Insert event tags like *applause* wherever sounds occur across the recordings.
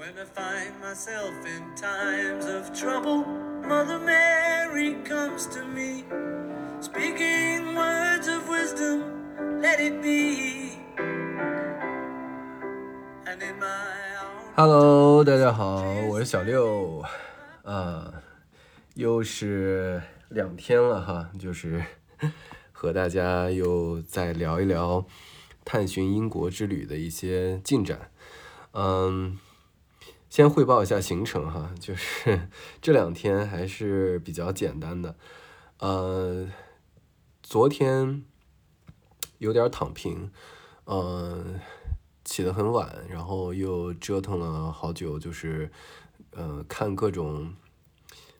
When I find myself in times of trouble, Mother Mary comes to me, speaking words of wisdom, let it be. And in my Hello，大家好，我是小六，啊，又是两天了哈，就是和大家又再聊一聊探寻英国之旅的一些进展。嗯，先汇报一下行程哈，就是 *laughs* 这两天还是比较简单的，呃，昨天有点躺平，嗯、起得很晚，然后又折腾了好久，就是呃看各种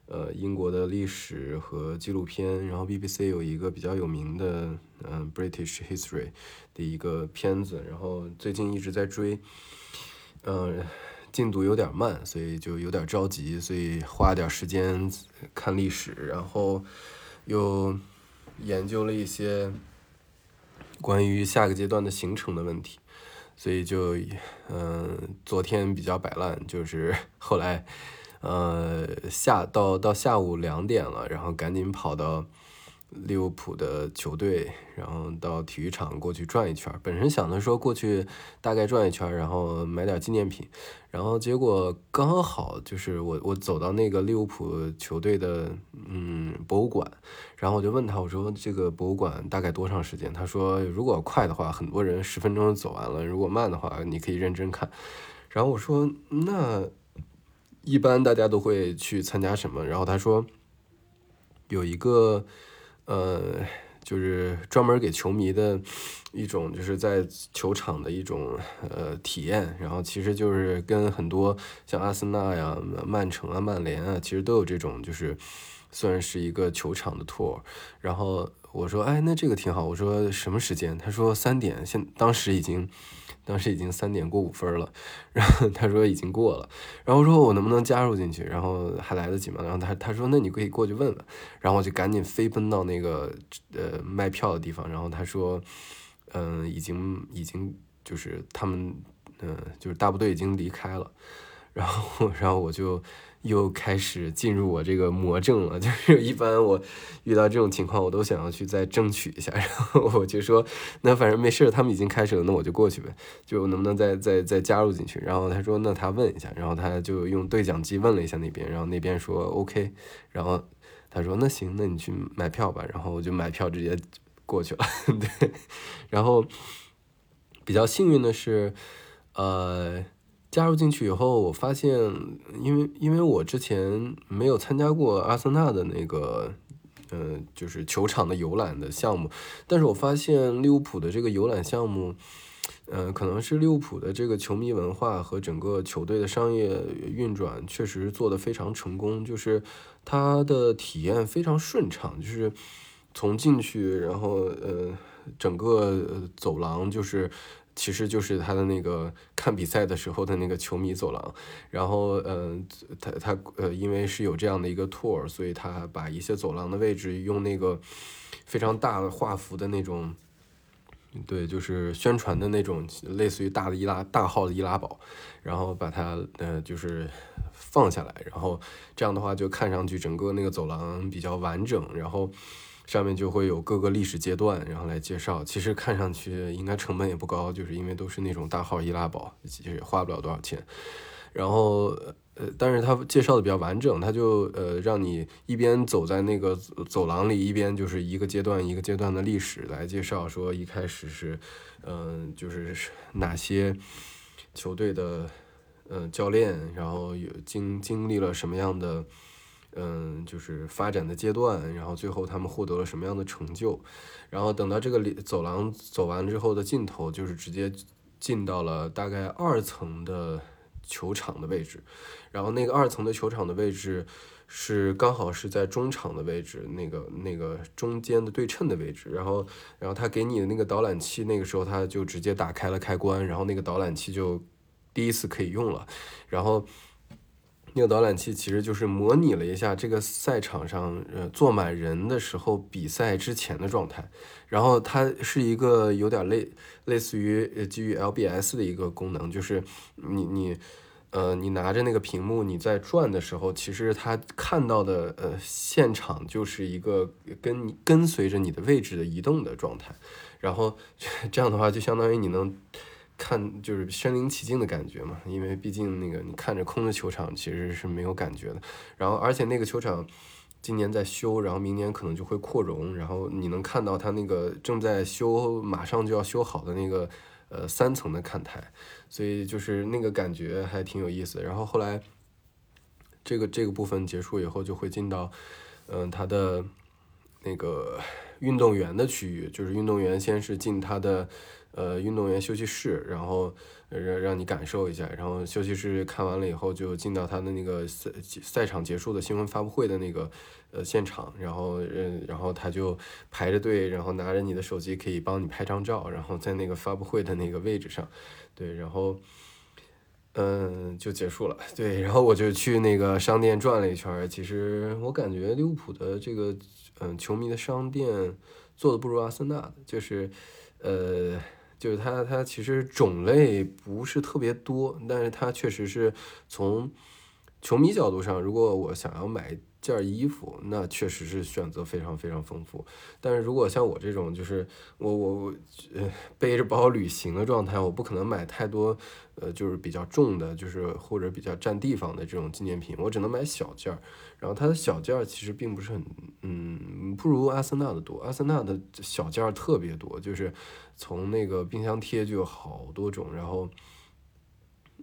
呃英国的历史和纪录片，然后 BBC 有一个比较有名的嗯、British History 的一个片子，然后最近一直在追，呃进度有点慢，所以就有点着急，所以花点时间看历史，然后又研究了一些关于下个阶段的行程的问题。所以就嗯、昨天比较摆烂，就是 *laughs* 后来呃下到到下午两点了，然后赶紧跑到利物浦的球队，然后到体育场过去转一圈。本身想着说过去大概转一圈，然后买点纪念品，然后结果刚好就是我我走到那个利物浦球队的嗯博物馆，然后我就问他，我说这个博物馆大概多长时间？他说如果快的话，很多人十分钟就走完了；如果慢的话，你可以认真看。然后我说那一般大家都会去参加什么？然后他说有一个呃，就是专门给球迷的一种，就是在球场的一种呃体验。然后其实就是跟很多像阿森纳呀、曼城啊、曼联啊，其实都有这种，就是算是一个球场的 tour。然后我说，哎，那这个挺好。我说什么时间？他说三点，现当时已经。当时已经三点过五分了，然后他说已经过了，然后说我能不能加入进去，然后还来得及吗？然后他他说那你可以过去问问，然后我就赶紧飞奔到那个呃卖票的地方，然后他说，嗯、已经已经就是他们嗯、就是大部队已经离开了，*laughs* 然后然后我就又开始进入我这个魔怔了，*laughs* 就是一般我遇到这种情况，我都想要去再争取一下，*laughs* 然后我就说，那反正没事，他们已经开始了，那我就过去呗，就能不能再再再加入进去？然后他说，那他问一下，然后他就用对讲机问了一下那边，然后那边说 OK，然后他说那行，那你去买票吧，然后我就买票直接过去了，*laughs* 对，然后比较幸运的是，呃。加入进去以后，我发现，因为因为我之前没有参加过阿森纳的那个，呃，就是球场的游览的项目，但是我发现利物浦的这个游览项目，呃，可能是利物浦的这个球迷文化和整个球队的商业运转确实做得非常成功，就是它的体验非常顺畅，就是从进去，然后呃，整个走廊就是。其实就是他的那个看比赛的时候的那个球迷走廊，然后嗯、他他呃，因为是有这样的一个 tour，所以他把一些走廊的位置用那个非常大的画幅的那种，对，就是宣传的那种类似于大的易拉大号的易拉宝，然后把它呃就是放下来，然后这样的话就看上去整个那个走廊比较完整，然后。上面就会有各个历史阶段，然后来介绍。其实看上去应该成本也不高，就是因为都是那种大号易拉宝，其实也花不了多少钱。然后呃，但是他介绍的比较完整，他就呃让你一边走在那个走廊里，一边就是一个阶段一个阶段的历史来介绍，说一开始是嗯、就是哪些球队的嗯、教练，然后有经经历了什么样的。嗯，就是发展的阶段，然后最后他们获得了什么样的成就，然后等到这个里走廊走完之后的尽头，就是直接进到了大概二层的球场的位置，然后那个二层的球场的位置是刚好是在中场的位置，那个那个中间的对称的位置，然后然后他给你的那个导览器，那个时候他就直接打开了开关，然后那个导览器就第一次可以用了，然后。那个导览器其实就是模拟了一下这个赛场上呃坐满人的时候比赛之前的状态，然后它是一个有点类类似于呃基于 LBS 的一个功能，就是你你呃，你拿着那个屏幕你在转的时候，其实它看到的呃现场就是一个跟你跟随着你的位置的移动的状态，然后 *laughs* 这样的话就相当于你能看就是身临其境的感觉嘛，因为毕竟那个你看着空的球场其实是没有感觉的，然后而且那个球场今年在修，然后明年可能就会扩容，然后你能看到它那个正在修，马上就要修好的那个呃三层的看台。所以就是那个感觉还挺有意思，然后后来，这个这个部分结束以后，就会进到，嗯，他的那个运动员的区域，就是运动员先是进他的呃运动员休息室，然后让让你感受一下，然后休息室看完了以后，就进到他的那个赛赛场结束的新闻发布会的那个呃现场，然后嗯，然后他就排着队，然后拿着你的手机可以帮你拍张照，然后在那个发布会的那个位置上。对，然后，嗯，就结束了。对，然后我就去那个商店转了一圈。其实我感觉利物浦的这个，嗯，球迷的商店做的不如阿森纳的，就是，呃，就是它它其实种类不是特别多，但是它确实是从球迷角度上，如果我想要买。件衣服那确实是选择非常非常丰富，但是如果像我这种就是我我呃背着包旅行的状态，我不可能买太多呃就是比较重的，就是或者比较占地方的这种纪念品，我只能买小件儿。然后它的小件儿其实并不是很嗯不如阿森纳的多，阿森纳的小件儿特别多，就是从那个冰箱贴就有好多种，然后。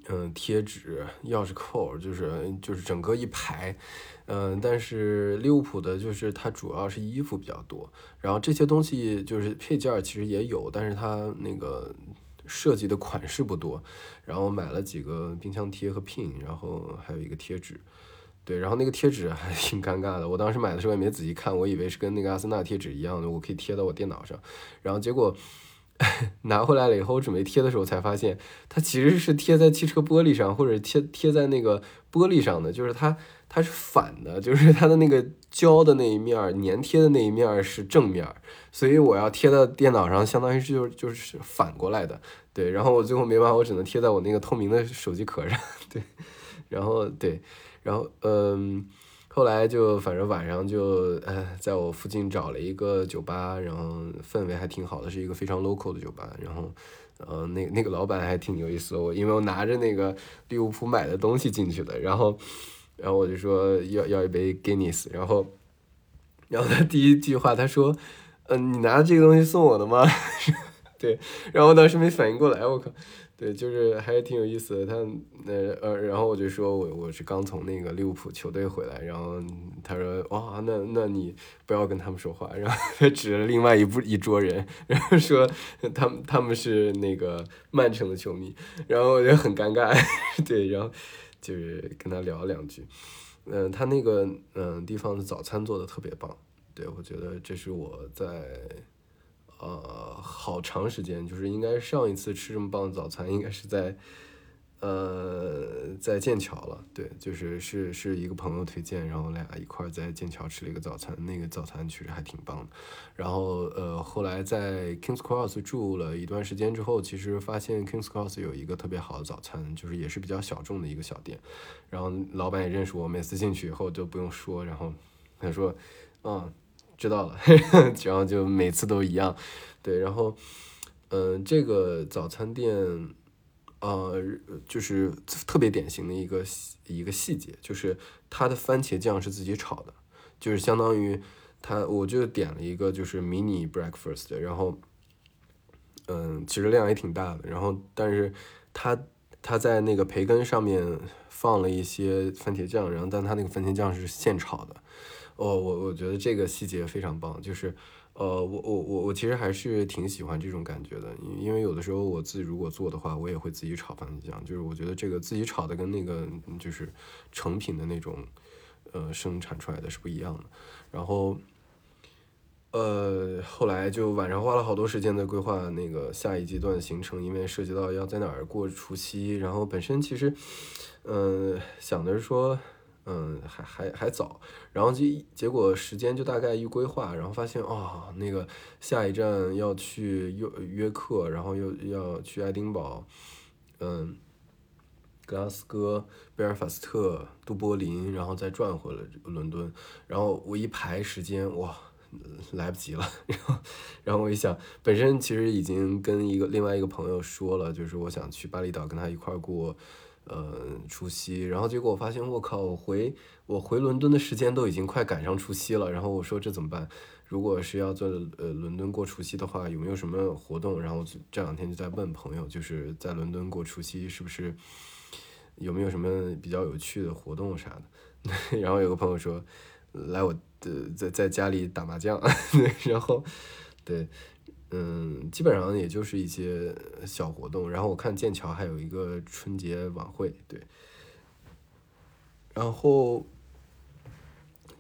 嗯，贴纸、钥匙扣，就是就是整个一排，嗯，但是利物浦的就是它主要是衣服比较多，然后这些东西就是配件儿其实也有，但是它那个设计的款式不多，然后买了几个冰箱贴和 pin，然后还有一个贴纸，对，然后那个贴纸还 *laughs* 挺尴尬的，我当时买的时候也没仔细看，我以为是跟那个阿森纳贴纸一样的，我可以贴到我电脑上，然后结果。*laughs* 拿回来了以后，我准备贴的时候才发现，它其实是贴在汽车玻璃上，或者贴贴在那个玻璃上的，就是它它是反的，就是它的那个胶的那一面粘贴的那一面是正面，所以我要贴到电脑上，相当于是就是就是反过来的，对。然后我最后没办法，我只能贴在我那个透明的手机壳上，*laughs* 对。然后对，然后嗯。后来就反正晚上就呃，在我附近找了一个酒吧，然后氛围还挺好的，是一个非常 local 的酒吧。然后，呃，那那个老板还挺有意思的，我因为我拿着那个利物浦买的东西进去的，然后，然后我就说要要一杯 Guinness，然后，然后他第一句话他说，嗯，你拿这个东西送我的吗？*laughs* *laughs* 对，然后当时没反应过来，我靠。对，就是还挺有意思的。他那呃，然后我就说我我是刚从那个利物浦球队回来，然后他说哇，那那你不要跟他们说话。然后他指了另外一部一桌人，然后说他们他们是那个曼城的球迷，然后我就很尴尬。*laughs* 对，然后就是跟他聊了两句。嗯，他那个嗯地方的早餐做的特别棒。对，我觉得这是我在。呃，好长时间，就是应该上一次吃这么棒的早餐，应该是在，呃，在剑桥了。对，就是是是一个朋友推荐，然后俩一块儿在剑桥吃了一个早餐，那个早餐其实还挺棒的。然后呃，后来在 Kings Cross 住了一段时间之后，其实发现 Kings Cross 有一个特别好的早餐，就是也是比较小众的一个小店。然后老板也认识我，每次进去以后就不用说，然后他说，嗯。知道了，*laughs* 然后就每次都一样，对，然后，嗯，这个早餐店，呃，就是特别典型的一个一个细节，就是它的番茄酱是自己炒的，就是相当于它，我就点了一个就是 mini breakfast，然后，嗯，其实量也挺大的，然后但是它它在那个培根上面放了一些番茄酱，然后但它那个番茄酱是现炒的。哦，我我觉得这个细节非常棒，就是，呃，我我我我其实还是挺喜欢这种感觉的，因为有的时候我自己如果做的话，我也会自己炒番茄酱，就是我觉得这个自己炒的跟那个就是成品的那种，呃，生产出来的是不一样的。然后，呃，后来就晚上花了好多时间在规划那个下一阶段行程，因为涉及到要在哪儿过除夕，然后本身其实，嗯，想的是说。嗯，还还还早，然后就结果时间就大概一规划，然后发现哦，那个下一站要去约约克，然后又要去爱丁堡，嗯，格拉斯哥、贝尔法斯特、都柏林，然后再转回了伦敦。然后我一排时间，哇，来不及了。*laughs* 然后，然后我一想，本身其实已经跟一个另外一个朋友说了，就是我想去巴厘岛跟他一块儿过。呃，除夕，然后结果我发现，我靠，我回我回伦敦的时间都已经快赶上除夕了。然后我说这怎么办？如果是要在呃伦敦过除夕的话，有没有什么活动？然后这两天就在问朋友，就是在伦敦过除夕是不是有没有什么比较有趣的活动啥的？*laughs* 然后有个朋友说，来我的在在家里打麻将，*laughs* 然后对。嗯，基本上也就是一些小活动，然后我看剑桥还有一个春节晚会，对。然后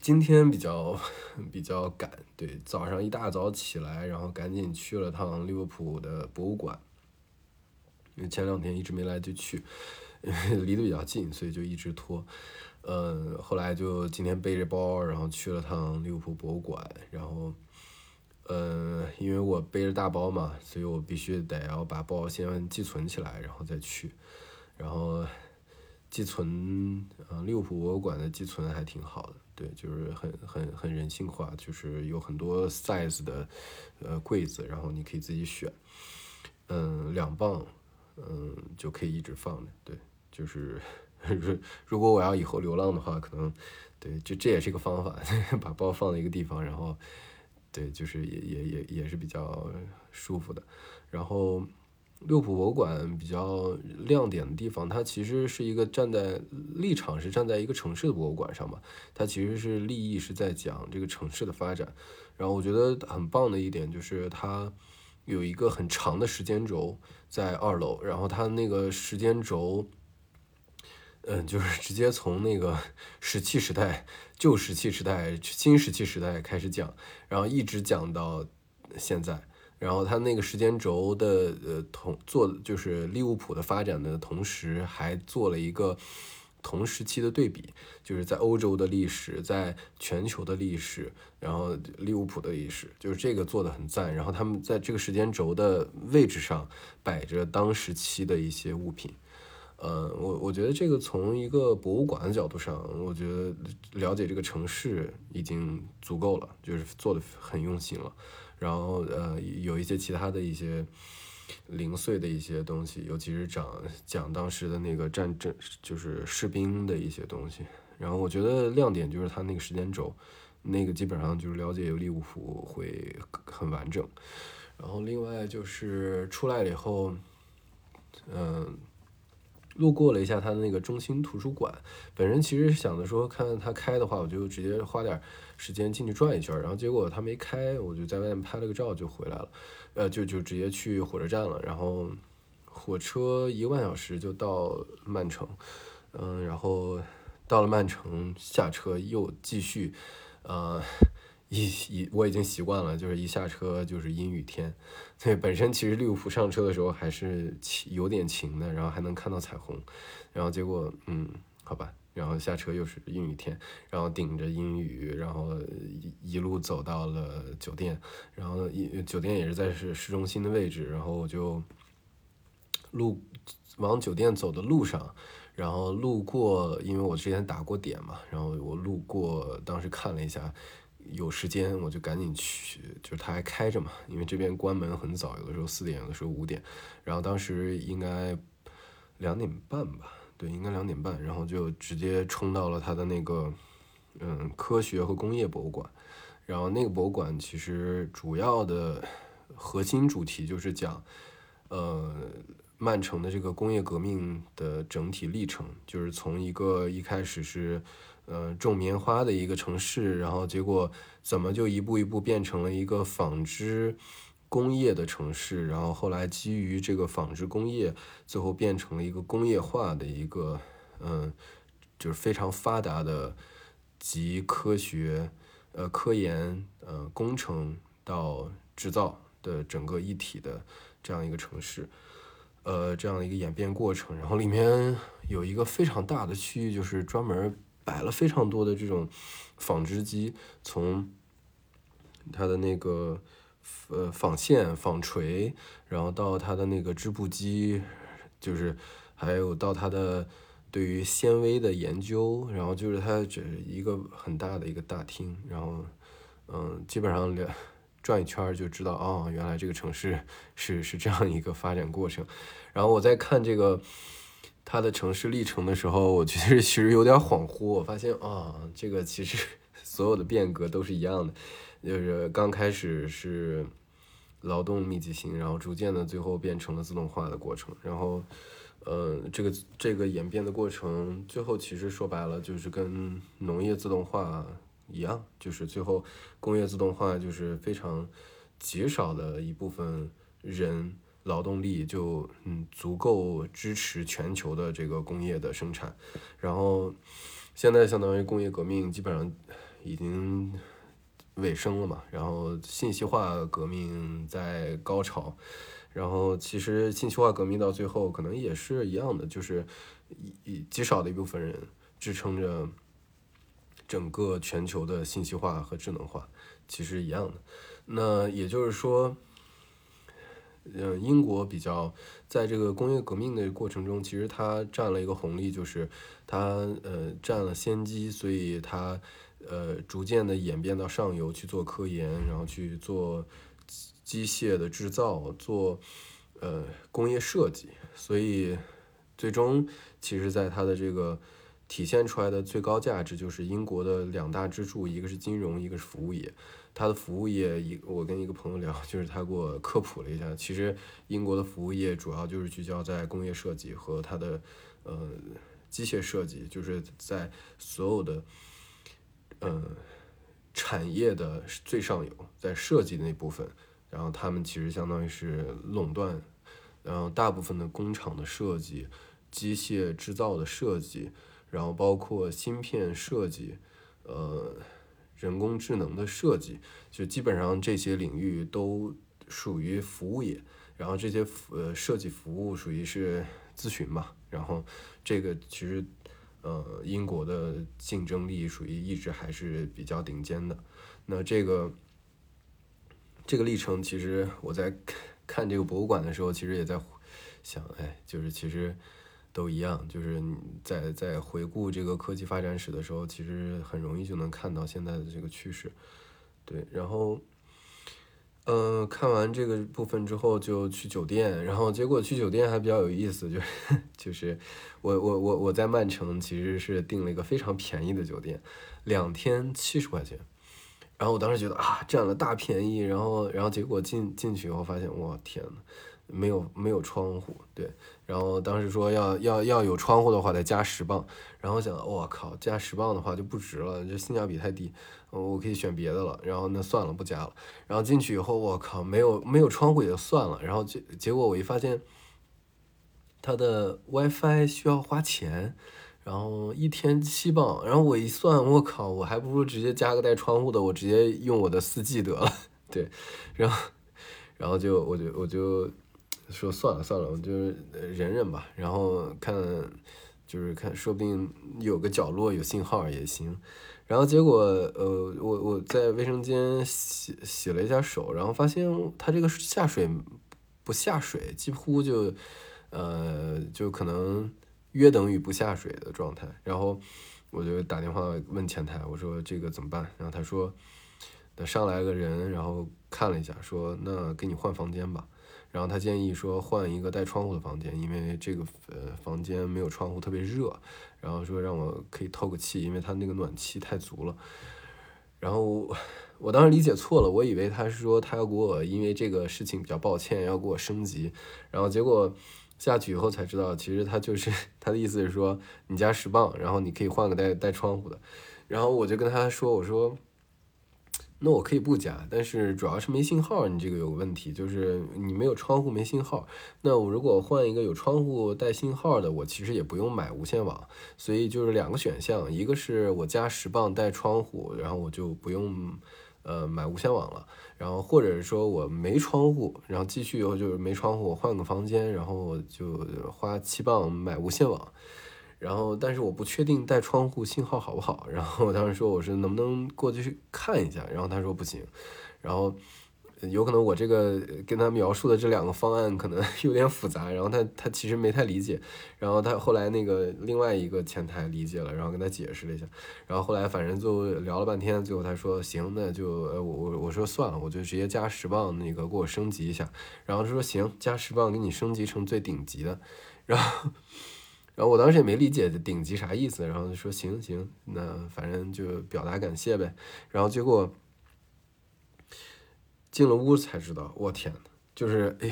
今天比较 *laughs* 比较赶，对，早上一大早起来，然后赶紧去了趟利物浦的博物馆，因为前两天一直没来得及去，离得比较近，所以就一直拖。嗯，后来就今天背着包，然后去了趟利物浦博物馆，然后。嗯，因为我背着大包嘛，所以我必须得要把包先寄存起来，然后再去。然后寄存，嗯，利物浦博物馆的寄存还挺好的，对，就是很很很人性化，就是有很多 size 的呃柜子，然后你可以自己选。嗯，两磅，嗯，就可以一直放着，对，就是如如果我要以后流浪的话，可能对，就这也是一个方法，*laughs* 把包放在一个地方，然后。对，就是也也也也是比较舒服的。然后，六浦博物馆比较亮点的地方，它其实是一个站在立场是站在一个城市的博物馆上嘛。它其实是利益是在讲这个城市的发展。然后我觉得很棒的一点就是它有一个很长的时间轴在二楼，然后它那个时间轴。嗯，就是直接从那个 *laughs* 石器时代、旧石器时代、新石器时代开始讲，然后一直讲到现在。然后他那个时间轴的呃同做就是利物浦的发展的同时，还做了一个同时期的对比，就是在欧洲的历史，在全球的历史，然后利物浦的历史，就是这个做的很赞。然后他们在这个时间轴的位置上摆着当时期的一些物品。呃，我我觉得这个从一个博物馆的角度上，我觉得了解这个城市已经足够了，就是做的很用心了。然后呃，有一些其他的一些零碎的一些东西，尤其是讲讲当时的那个战争，就是士兵的一些东西。然后我觉得亮点就是它那个时间轴，那个基本上就是了解利物浦会很完整。然后另外就是出来了以后，嗯。路过了一下他的那个中心图书馆，本人其实想着说，看他开的话，我就直接花点时间进去转一圈。然后结果他没开，我就在外面拍了个照就回来了，呃，就就直接去火车站了。然后火车一个半小时就到曼城，嗯，然后到了曼城下车又继续，呃。一一我已经习惯了，就是一下车就是阴雨天。对，本身其实利物浦上车的时候还是，有点晴的，然后还能看到彩虹。然后结果，嗯，好吧，然后下车又是阴雨天，然后顶着阴雨，然后一一路走到了酒店。然后一酒店也是在市市中心的位置，然后我就路往酒店走的路上，然后路过，因为我之前打过点嘛，然后我路过，当时看了一下。有时间我就赶紧去，就是它还开着嘛，因为这边关门很早，有的时候四点，有的时候五点。然后当时应该两点半吧，对，应该两点半，然后就直接冲到了它的那个嗯科学和工业博物馆。然后那个博物馆其实主要的核心主题就是讲呃曼城的这个工业革命的整体历程，就是从一个一开始是。呃，种棉花的一个城市，然后结果怎么就一步一步变成了一个纺织工业的城市？然后后来基于这个纺织工业，最后变成了一个工业化的一个，嗯，就是非常发达的集科学、呃科研、呃工程到制造的整个一体的这样一个城市，呃，这样的一个演变过程。然后里面有一个非常大的区域，就是专门。摆了非常多的这种纺织机，从它的那个呃纺线、纺锤，然后到它的那个织布机，就是还有到它的对于纤维的研究，然后就是它这一个很大的一个大厅，然后嗯，基本上两转一圈就知道哦，原来这个城市 *laughs* 是是这样一个发展过程。然后我在看这个他的城市历程的时候，*laughs* 我其实其实有点恍惚，我发现啊，这个其实所有的变革都是一样的，就是刚开始是劳动密集型，然后逐渐的最后变成了自动化的过程，然后。呃，这个这个演变的过程，最后其实说白了就是跟农业自动化一样，就是最后工业自动化就是非常极少的一部分人劳动力就嗯足够支持全球的这个工业的生产，然后现在相当于工业革命基本上已经尾声了嘛，然后信息化革命在高潮。然后其实信息化革命到最后可能也是一样的，就是一极少的一部分人支撑着整个全球的信息化和智能化，其实一样的。那也就是说，嗯，英国比较在这个工业革命的过程中，其实它占了一个红利，就是它呃占了先机，所以它呃逐渐的演变到上游去做科研，然后去做。机械的制造做，呃，工业设计，所以最终其实，在它的这个体现出来的最高价值，就是英国的两大支柱，一个是金融，一个是服务业。它的服务业，一我跟一个朋友聊，就是他给我科普了一下，其实英国的服务业主要就是聚焦在工业设计和它的呃机械设计，就是在所有的呃产业的最上游，在设计那部分。然后他们其实相当于是垄断，然后大部分的工厂的设计、机械制造的设计，然后包括芯片设计，呃，人工智能的设计，就基本上这些领域都属于服务业。然后这些呃设计服务属于是咨询嘛。然后这个其实呃英国的竞争力属于一直还是比较顶尖的。那这个。这个历程其实我在 *laughs* 看这个博物馆的时候，其实也在想，哎，就是其实都一样，就是在在回顾这个科技发展史的时候，其实很容易就能看到现在的这个趋势。对，然后，嗯，看完这个部分之后就去酒店，然后结果去酒店还比较有意思，就是 *laughs* 就是我我我我在曼城其实是订了一个非常便宜的酒店，两天七十块钱。然后我当时觉得啊，占了大便宜，然后，然后结果进进去以后发现，哇天呐，没有没有窗户，对，然后当时说要要要有窗户的话得加十磅，然后想，我靠，加十磅的话就不值了，这性价比太低，我可以选别的了，然后那算了，不加了。然后进去以后，我靠，没有没有窗户也就算了，然后结结果我一发现，它的 WiFi 需要花钱。然后一天七磅，然后我一算，我靠，我还不如直接加个带窗户的，我直接用我的四 G 得了。*laughs* 对，然后，然后就我就我就说算了算了，我就忍忍吧。然后看，就是看，说不定有个角落有信号也行。然后结果，呃，我我在卫生间洗洗了一下手，然后发现它这个下水不下水，几乎就，呃，就可能。约等于不下水的状态，然后我就打电话问前台，我说这个怎么办？然后他说，等上来个人，然后看了一下，说那给你换房间吧。然后他建议说换一个带窗户的房间，因为这个呃房间没有窗户，特别热。然后说让我可以透个气，因为他那个暖气太足了。然后我当时理解错了，我以为他是说他要给我因为这个事情比较抱歉，要给我升级。然后结果。下去以后才知道，其实他就是他的意思是说，你加十磅，然后你可以换个带带窗户的。然后我就跟他说，我说，那我可以不加，但是主要是没信号，你这个有问题，就是你没有窗户没信号。那我如果换一个有窗户带信号的，我其实也不用买无线网，所以就是两个选项，一个是我加十磅带窗户，然后我就不用呃买无线网了。然后或者是说我没窗户，然后继续以后就是没窗户，我换个房间，然后就花七磅买无线网，然后但是我不确定带窗户信号好不好，然后我当时说我说能不能过去看一下，然后他说不行，然后有可能我这个跟他描述的这两个方案可能 *laughs* 有点复杂，然后他他其实没太理解，然后他后来那个另外一个前台理解了，然后跟他解释了一下，然后后来反正就聊了半天，最后他说行，那就呃我我说算了，我就直接加十磅那个给我升级一下，然后他说行，加十磅给你升级成最顶级的，*laughs* 然后然后我当时也没理解顶级啥意思，然后就说行行，那反正就表达感谢呗，然后结果。进了屋才知道，我天呐，就是哎，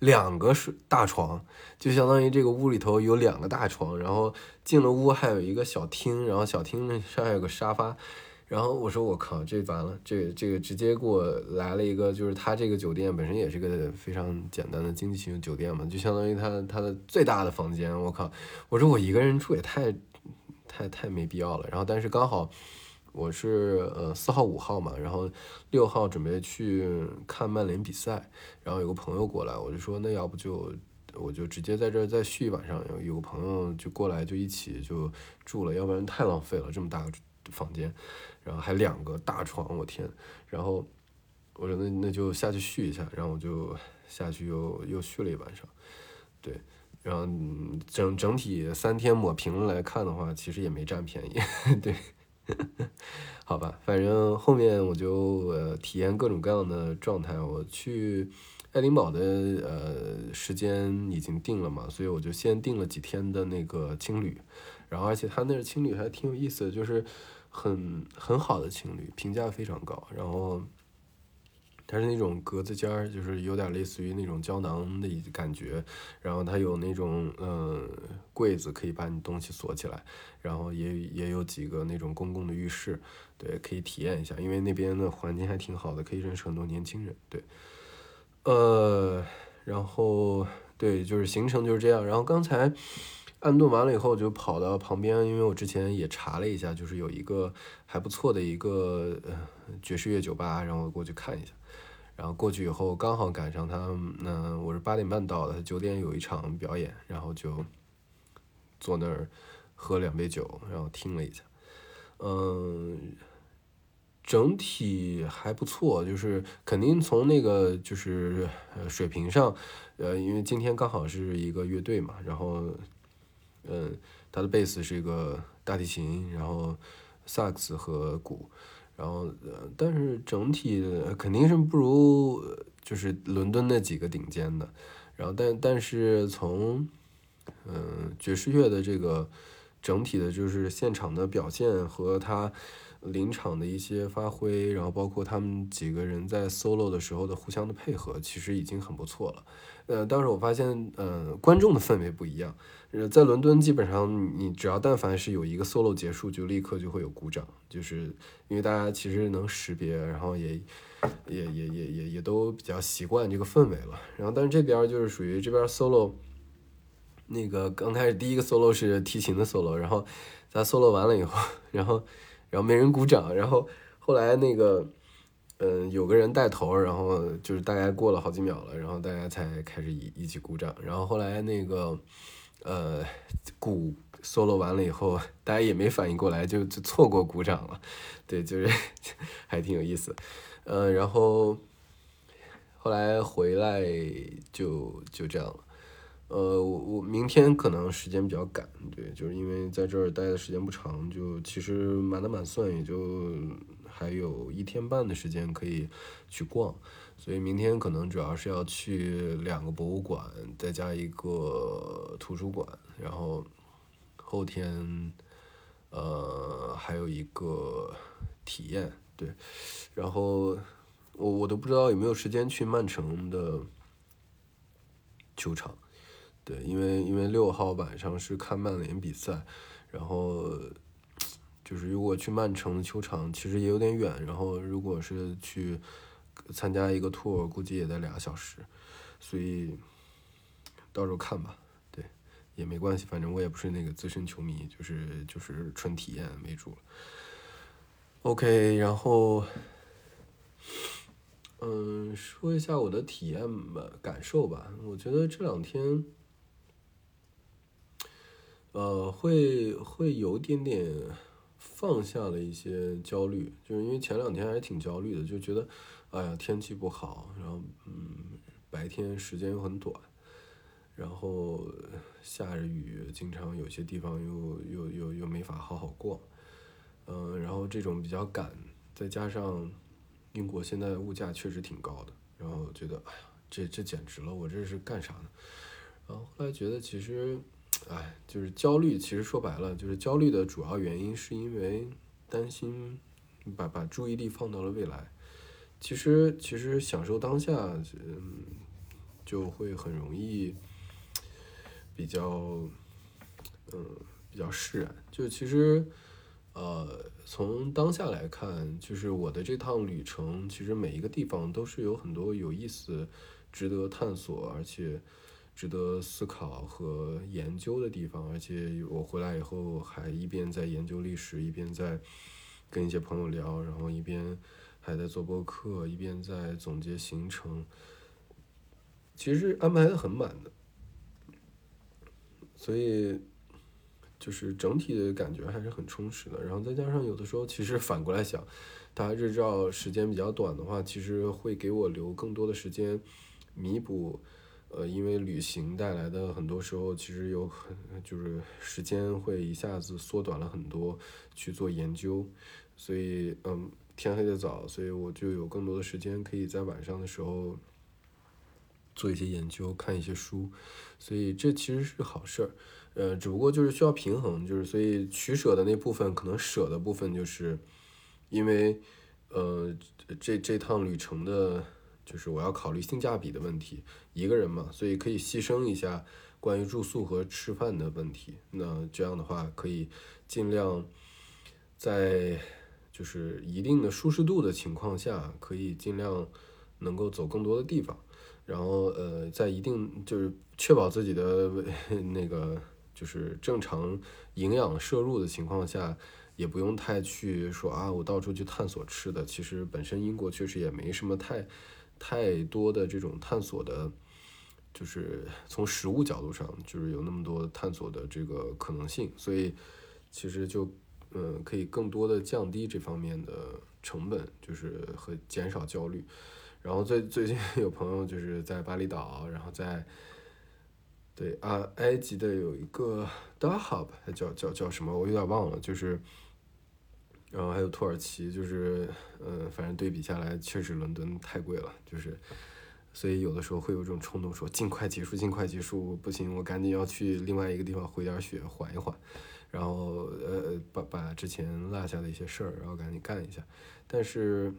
两个睡大床，就相当于这个屋里头有两个大床，然后进了屋还有一个小厅，然后小厅上还有个沙发，然后我说我靠，这完了，这这个直接给我来了一个，就是他这个酒店本身也是个非常简单的经济型酒店嘛，就相当于他他的最大的房间，我靠，我说我一个人住也太太太没必要了，然后但是刚好。我是呃四号五号嘛，然后六号准备去看曼联比赛，然后有个朋友过来，我就说那要不就我就直接在这儿再续一晚上，有有个朋友就过来就一起就住了，要不然太浪费了这么大个房间，然后还两个大床，我天，然后我说那那就下去续一下，然后我就下去又又续了一晚上，对，然后整整体三天抹平来看的话，其实也没占便宜，*laughs* 对。*laughs* 好吧，反正后面我就呃体验各种各样的状态。我去爱丁堡的呃时间已经定了嘛，所以我就先订了几天的那个青旅。然后而且他那青旅还挺有意思，就是很很好的情侣，评价非常高。然后。它是那种格子间儿，就是有点类似于那种胶囊的感觉，然后它有那种嗯柜子可以把你东西锁起来，然后也也有几个那种公共的浴室，对，可以体验一下，因为那边的环境还挺好的，可以认识很多年轻人，对，呃，然后对，就是行程就是这样，然后刚才安顿完了以后就跑到旁边，因为我之前也查了一下，就是有一个还不错的一个爵士乐酒吧，然后过去看一下。然后过去以后，刚好赶上他，嗯，我是八点半到的，九点有一场表演，然后就坐那儿喝两杯酒，然后听了一下，嗯，整体还不错，就是肯定从那个就是水平上，呃，因为今天刚好是一个乐队嘛，然后，嗯，他的贝斯是一个大提琴，然后萨克斯和鼓。然后，呃，但是整体肯定是不如就是伦敦那几个顶尖的。然后，但但是从，嗯，爵士乐的这个整体的，就是现场的表现和他临场的一些发挥，然后包括他们几个人在 solo 的时候的互相的配合，其实已经很不错了。呃，当时我发现，呃，观众的氛围不一样。呃，在伦敦基本上，你只要但凡是有一个 solo 结束，就立刻就会有鼓掌，就是因为大家其实能识别，然后也也也也也也都比较习惯这个氛围了。然后，但是这边就是属于这边 solo，那个刚开始第一个 solo 是提琴的 solo，然后咱 solo 完了以后，*laughs* 然后然后没人鼓掌，然后后来那个嗯有个人带头，然后就是大概过了好几秒了，然后大家才开始一一起鼓掌，然后后来那个。呃，鼓 solo 完了以后，大家也没反应过来，就就错过鼓掌了。对，就是 *laughs* 还挺有意思。嗯，然后后来回来就就这样了。呃，我我明天可能时间比较赶，对，就是因为在这儿待的时间不长，就其实满打满算也就还有一天半的时间可以去逛。所以明天可能主要是要去两个博物馆，再加一个图书馆，然后后天呃还有一个体验，对，然后我我都不知道有没有时间去曼城的球场，对，因为因为六号晚上是看曼联比赛，然后就是如果去曼城的球场其实也有点远，然后如果是去。参加一个 tour 估计也得俩小时，所以到时候看吧，对，也没关系，反正我也不是那个资深球迷，就是就是纯体验为主。OK，然后，嗯，说一下我的体验吧，感受吧。我觉得这两天，呃，会会有点点放下了一些焦虑，就是因为前两天还挺焦虑的，就觉得。哎呀天气不好，然后嗯白天时间又很短，然后下着雨，经常有些地方又又又又没法好好逛，嗯，然后这种比较赶，再加上英国现在物价确实挺高的，然后觉得哎呀这这简直了，我这是干啥呢？然后后来觉得其实，哎，就是焦虑，其实说白了就是焦虑的主要原因是因为担心把把注意力放到了未来。其实其实享受当下，嗯，就会很容易比较，嗯，比较释然。就其实，呃，从当下来看，就是我的这趟旅程，其实每一个地方都是有很多有意思、值得探索，而且。值得思考和研究的地方，而且我回来以后还一边在研究历史，一边在跟一些朋友聊，然后一边还在做播客，一边在总结行程。其实安排的很满的，所以就是整体的感觉还是很充实的。然后再加上有的时候，其实 *laughs* 反过来想，大家日照时间比较短的话，其实会给我留更多的时间弥补。呃，因为旅行带来的很多时候，其实有很就是时间会一下子缩短了很多去做研究，所以嗯，天黑的早，所以我就有更多的时间可以在晚上的时候做一些研究，看一些书，所以这其实是好事儿，呃，只不过就是需要平衡，就是所以取舍的那部分，可能舍的部分就是因为呃这这趟旅程的。就是我要考虑性价比的问题，一个人嘛，所以可以牺牲一下关于住宿和吃饭的问题。那这样的话，可以尽量在就是一定的舒适度的情况下，可以尽量能够走更多的地方。然后呃，在一定就是确保自己的 *laughs* 那个就是正常营养摄入的情况下，也不用太去说啊，我到处去探索吃的。其实本身英国确实也没什么太。太多的这种探索的，就是从实物角度上，就是有那么多探索的这个可能性，所以其实就嗯，可以更多的降低这方面的成本，就是和减少焦虑。然后最最近有朋友就是在巴厘岛，然后在对啊，埃及的有一个 Dahab，叫叫叫什么，我有点忘了，就是。然后还有土耳其，就是，嗯，反正对比下来，确实伦敦太贵了，就是，所以有的时候会有这种冲动，说尽快结束，尽快结束，不行，我赶紧要去另外一个地方回点血，缓一缓，然后，呃，把把之前落下的一些事儿，然后赶紧干一下。但是，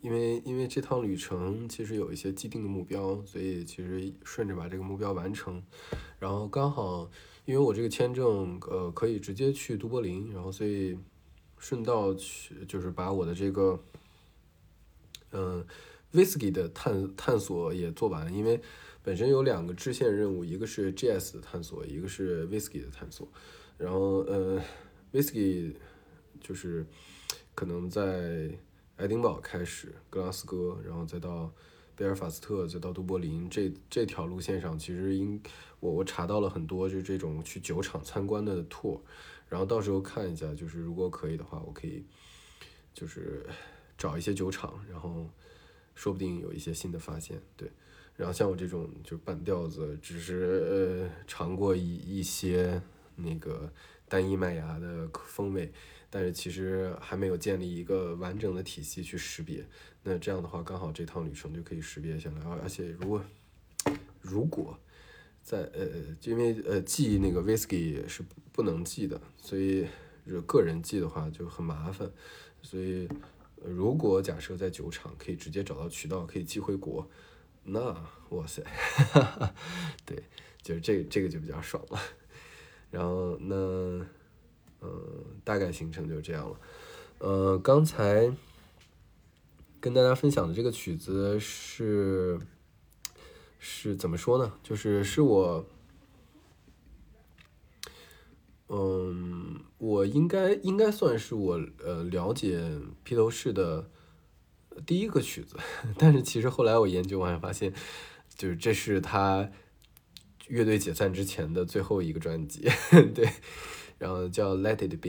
因为因为这趟旅程其实有一些既定的目标，所以其实顺着把这个目标完成，然后刚好，因为我这个签证，呃，可以直接去都柏林，然后所以。顺道去，就是把我的这个，嗯，whisky 的探探索也做完，因为本身有两个支线任务，一个是 GS 的探索，一个是 whisky 的探索。然后，呃，whisky 就是可能在爱丁堡开始，格拉斯哥，然后再到贝尔法斯特，再到都柏林，这这条路线上，其实应我我查到了很多，就这种去酒厂参观的 tour。然后到时候看一下，就是如果可以的话，我可以就是找一些酒厂，然后说不定有一些新的发现。对，然后像我这种就半吊子，只是呃尝过一一些那个单一麦芽的风味，但是其实还没有建立一个完整的体系去识别。那这样的话，刚好这趟旅程就可以识别下来。而而且如果如果在呃，因为呃记那个 whisky 是不能记的，所以个人记的话就很麻烦。所以如果假设在酒厂可以直接找到渠道可以寄回国，那哇塞，*laughs* 对，就是这这个就比较爽了。然后那嗯，大概行程就这样了。呃，刚才跟大家分享的这个曲子是。是怎么说呢？就是是我，嗯，我应该应该算是我呃了解披头士的第一个曲子，*laughs* 但是其实后来我研究完发现，就是这是他乐队解散之前的最后一个专辑，*laughs* 对，然后叫《Let It Be》，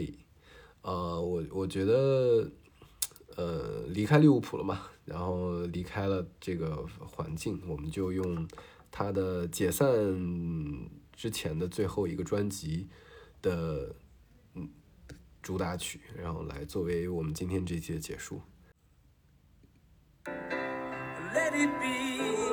呃，我我觉得，呃离开利物浦了嘛，然后离开了这个环境，我们就用他的解散之前的最后一个专辑的嗯主打曲，然后来作为我们今天这期的结束。Let it be,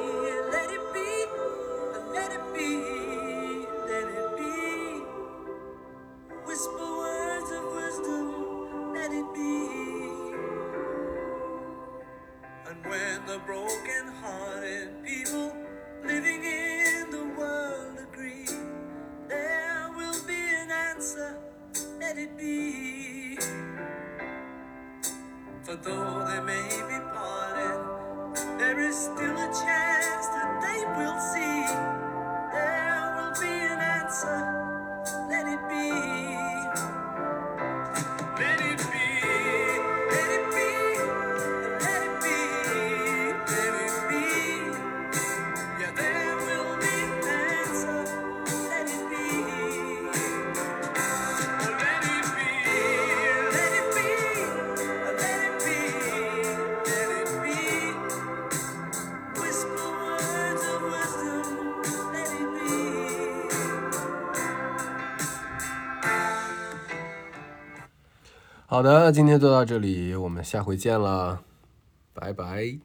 好的，今天就到这里，我们下回见了，拜拜。